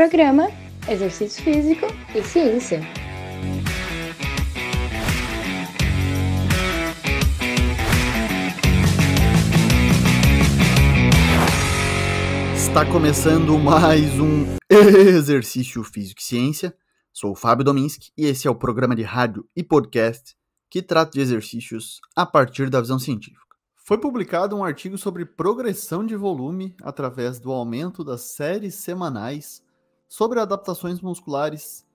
Programa Exercício Físico e Ciência. Está começando mais um Exercício Físico e Ciência. Sou o Fábio Dominski e esse é o programa de rádio e podcast que trata de exercícios a partir da visão científica. Foi publicado um artigo sobre progressão de volume através do aumento das séries semanais sobre adaptações musculares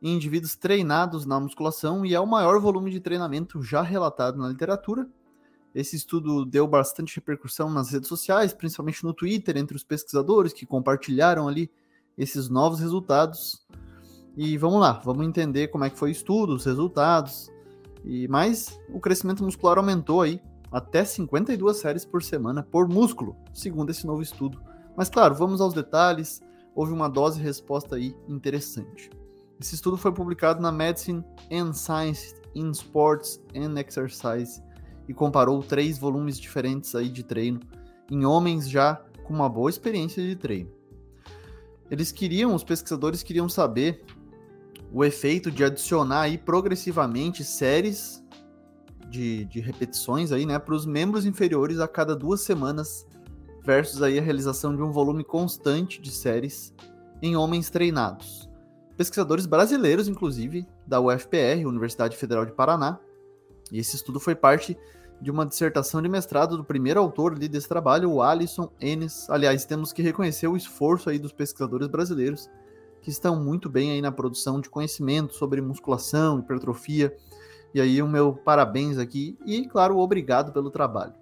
em indivíduos treinados na musculação e é o maior volume de treinamento já relatado na literatura. Esse estudo deu bastante repercussão nas redes sociais, principalmente no Twitter, entre os pesquisadores que compartilharam ali esses novos resultados. E vamos lá, vamos entender como é que foi o estudo, os resultados. E mais, o crescimento muscular aumentou aí até 52 séries por semana por músculo, segundo esse novo estudo. Mas claro, vamos aos detalhes. Houve uma dose resposta aí interessante. Esse estudo foi publicado na Medicine and Science in Sports and Exercise e comparou três volumes diferentes aí de treino em homens já com uma boa experiência de treino. Eles queriam, os pesquisadores queriam saber o efeito de adicionar aí progressivamente séries de, de repetições aí, né, para os membros inferiores a cada duas semanas, versus aí a realização de um volume constante de séries em homens treinados. Pesquisadores brasileiros, inclusive, da UFPR, Universidade Federal de Paraná, e esse estudo foi parte de uma dissertação de mestrado do primeiro autor ali desse trabalho, o Alisson Enes. Aliás, temos que reconhecer o esforço aí dos pesquisadores brasileiros, que estão muito bem aí na produção de conhecimento sobre musculação, hipertrofia, e aí o meu parabéns aqui e, claro, obrigado pelo trabalho.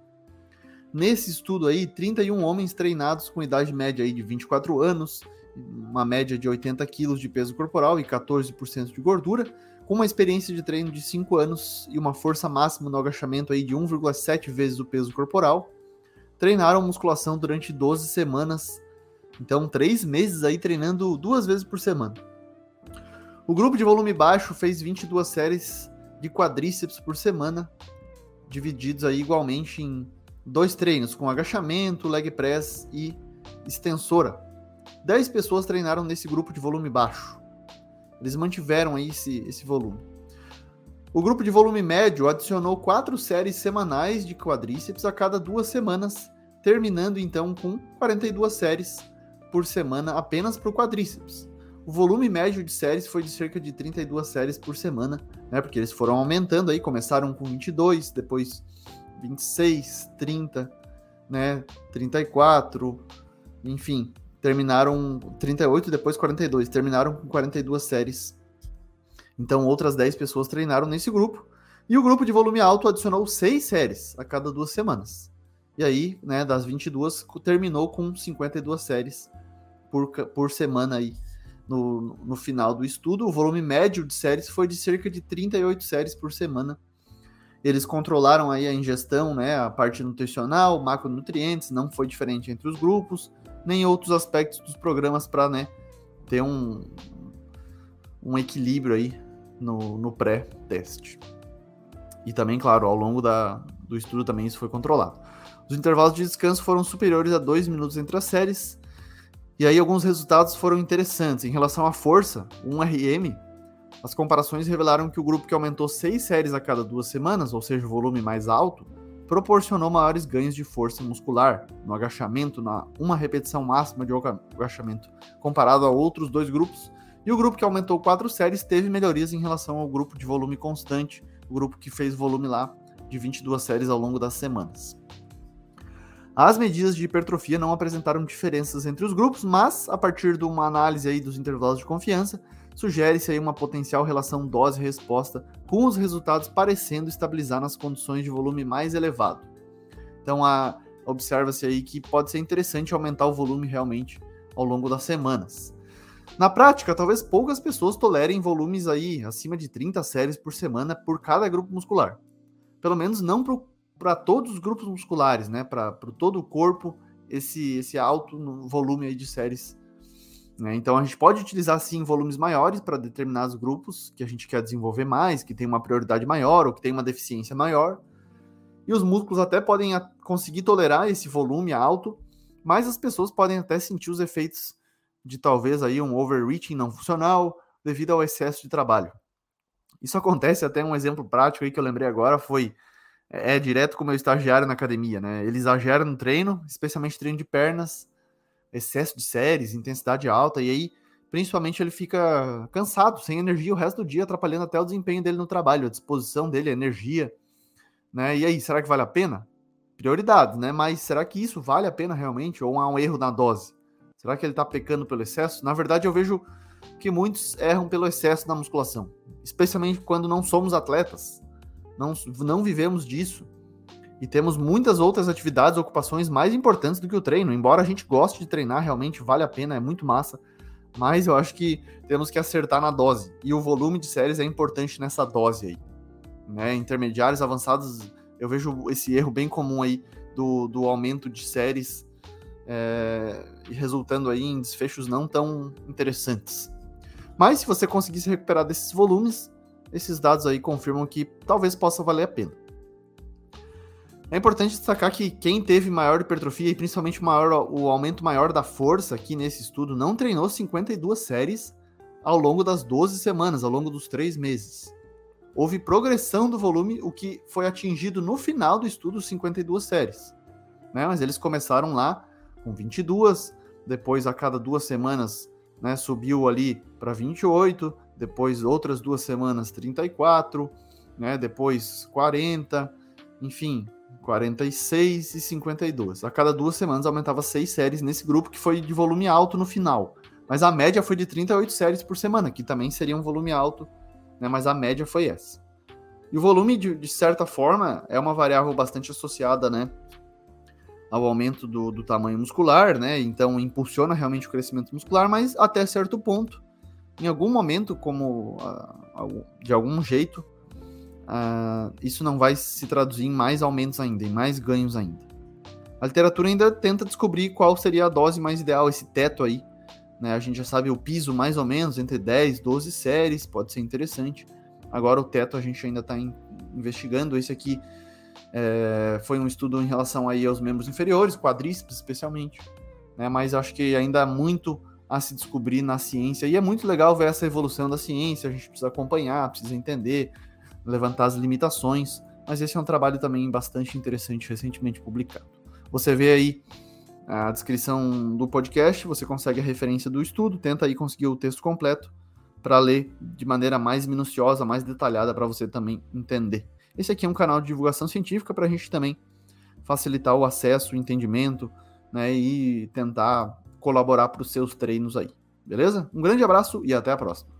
Nesse estudo aí, 31 homens treinados com idade média aí de 24 anos, uma média de 80 quilos de peso corporal e 14% de gordura, com uma experiência de treino de 5 anos e uma força máxima no agachamento aí de 1,7 vezes o peso corporal, treinaram musculação durante 12 semanas, então 3 meses aí treinando duas vezes por semana. O grupo de volume baixo fez 22 séries de quadríceps por semana, divididos aí igualmente em dois treinos, com agachamento, leg press e extensora. 10 pessoas treinaram nesse grupo de volume baixo. Eles mantiveram aí esse, esse volume. O grupo de volume médio adicionou quatro séries semanais de quadríceps a cada duas semanas, terminando então com 42 séries por semana apenas para o quadríceps. O volume médio de séries foi de cerca de 32 séries por semana, né? Porque eles foram aumentando aí, começaram com 22, depois 26, 30, né? 34, enfim, terminaram 38, depois 42, terminaram com 42 séries. Então outras 10 pessoas treinaram nesse grupo. E o grupo de volume alto adicionou 6 séries a cada duas semanas. E aí, né, das 22, terminou com 52 séries por, por semana aí no, no final do estudo. O volume médio de séries foi de cerca de 38 séries por semana. Eles controlaram aí a ingestão, né, a parte nutricional, macronutrientes, não foi diferente entre os grupos, nem outros aspectos dos programas para né, ter um, um equilíbrio aí no, no pré-teste. E também, claro, ao longo da, do estudo também isso foi controlado. Os intervalos de descanso foram superiores a 2 minutos entre as séries, e aí alguns resultados foram interessantes. Em relação à força, o 1RM, as comparações revelaram que o grupo que aumentou 6 séries a cada duas semanas, ou seja, o volume mais alto, proporcionou maiores ganhos de força muscular no agachamento, na uma repetição máxima de agachamento, comparado a outros dois grupos. E o grupo que aumentou 4 séries teve melhorias em relação ao grupo de volume constante, o grupo que fez volume lá de 22 séries ao longo das semanas. As medidas de hipertrofia não apresentaram diferenças entre os grupos, mas a partir de uma análise aí dos intervalos de confiança, sugere-se aí uma potencial relação dose-resposta com os resultados parecendo estabilizar nas condições de volume mais elevado. Então observa-se aí que pode ser interessante aumentar o volume realmente ao longo das semanas. Na prática, talvez poucas pessoas tolerem volumes aí acima de 30 séries por semana por cada grupo muscular. Pelo menos não para todos os grupos musculares, né? Para todo o corpo, esse, esse alto volume aí de séries. Né? Então a gente pode utilizar sim volumes maiores para determinados grupos que a gente quer desenvolver mais, que tem uma prioridade maior ou que tem uma deficiência maior. E os músculos até podem conseguir tolerar esse volume alto, mas as pessoas podem até sentir os efeitos de talvez aí um overreaching não funcional devido ao excesso de trabalho. Isso acontece até um exemplo prático aí que eu lembrei agora foi é, é direto com o meu estagiário na academia, né? Ele exagera no treino, especialmente treino de pernas, excesso de séries, intensidade alta, e aí principalmente ele fica cansado, sem energia o resto do dia, atrapalhando até o desempenho dele no trabalho, a disposição dele, a energia, né? E aí, será que vale a pena? Prioridades, né? Mas será que isso vale a pena realmente? Ou há um erro na dose? Será que ele tá pecando pelo excesso? Na verdade, eu vejo que muitos erram pelo excesso na musculação, especialmente quando não somos atletas, não, não vivemos disso e temos muitas outras atividades, ocupações mais importantes do que o treino. Embora a gente goste de treinar, realmente vale a pena, é muito massa, mas eu acho que temos que acertar na dose e o volume de séries é importante nessa dose aí. Né? Intermediários avançados, eu vejo esse erro bem comum aí do, do aumento de séries é, resultando aí em desfechos não tão interessantes. Mas se você conseguir se recuperar desses volumes, esses dados aí confirmam que talvez possa valer a pena. É importante destacar que quem teve maior hipertrofia e principalmente maior, o aumento maior da força aqui nesse estudo não treinou 52 séries ao longo das 12 semanas, ao longo dos 3 meses. Houve progressão do volume, o que foi atingido no final do estudo, 52 séries. Né? Mas eles começaram lá com 22, depois a cada duas semanas né, subiu ali para 28, depois outras duas semanas 34, né, depois 40, enfim, 46 e 52. A cada duas semanas aumentava seis séries nesse grupo que foi de volume alto no final. Mas a média foi de 38 séries por semana, que também seria um volume alto, né, mas a média foi essa. E o volume, de, de certa forma, é uma variável bastante associada né, ao aumento do, do tamanho muscular, né? Então impulsiona realmente o crescimento muscular, mas até certo ponto, em algum momento, como uh, de algum jeito, uh, isso não vai se traduzir em mais aumentos ainda, em mais ganhos ainda. A literatura ainda tenta descobrir qual seria a dose mais ideal, esse teto aí. Né? A gente já sabe o piso mais ou menos, entre 10 12 séries, pode ser interessante. Agora o teto a gente ainda está investigando. Esse aqui é, foi um estudo em relação aí aos membros inferiores, quadríceps especialmente, né? Mas acho que ainda há muito a se descobrir na ciência e é muito legal ver essa evolução da ciência. A gente precisa acompanhar, precisa entender, levantar as limitações. Mas esse é um trabalho também bastante interessante, recentemente publicado. Você vê aí a descrição do podcast, você consegue a referência do estudo, tenta aí conseguir o texto completo para ler de maneira mais minuciosa, mais detalhada para você também entender. Esse aqui é um canal de divulgação científica para a gente também facilitar o acesso, o entendimento, né, e tentar colaborar para os seus treinos aí. Beleza? Um grande abraço e até a próxima.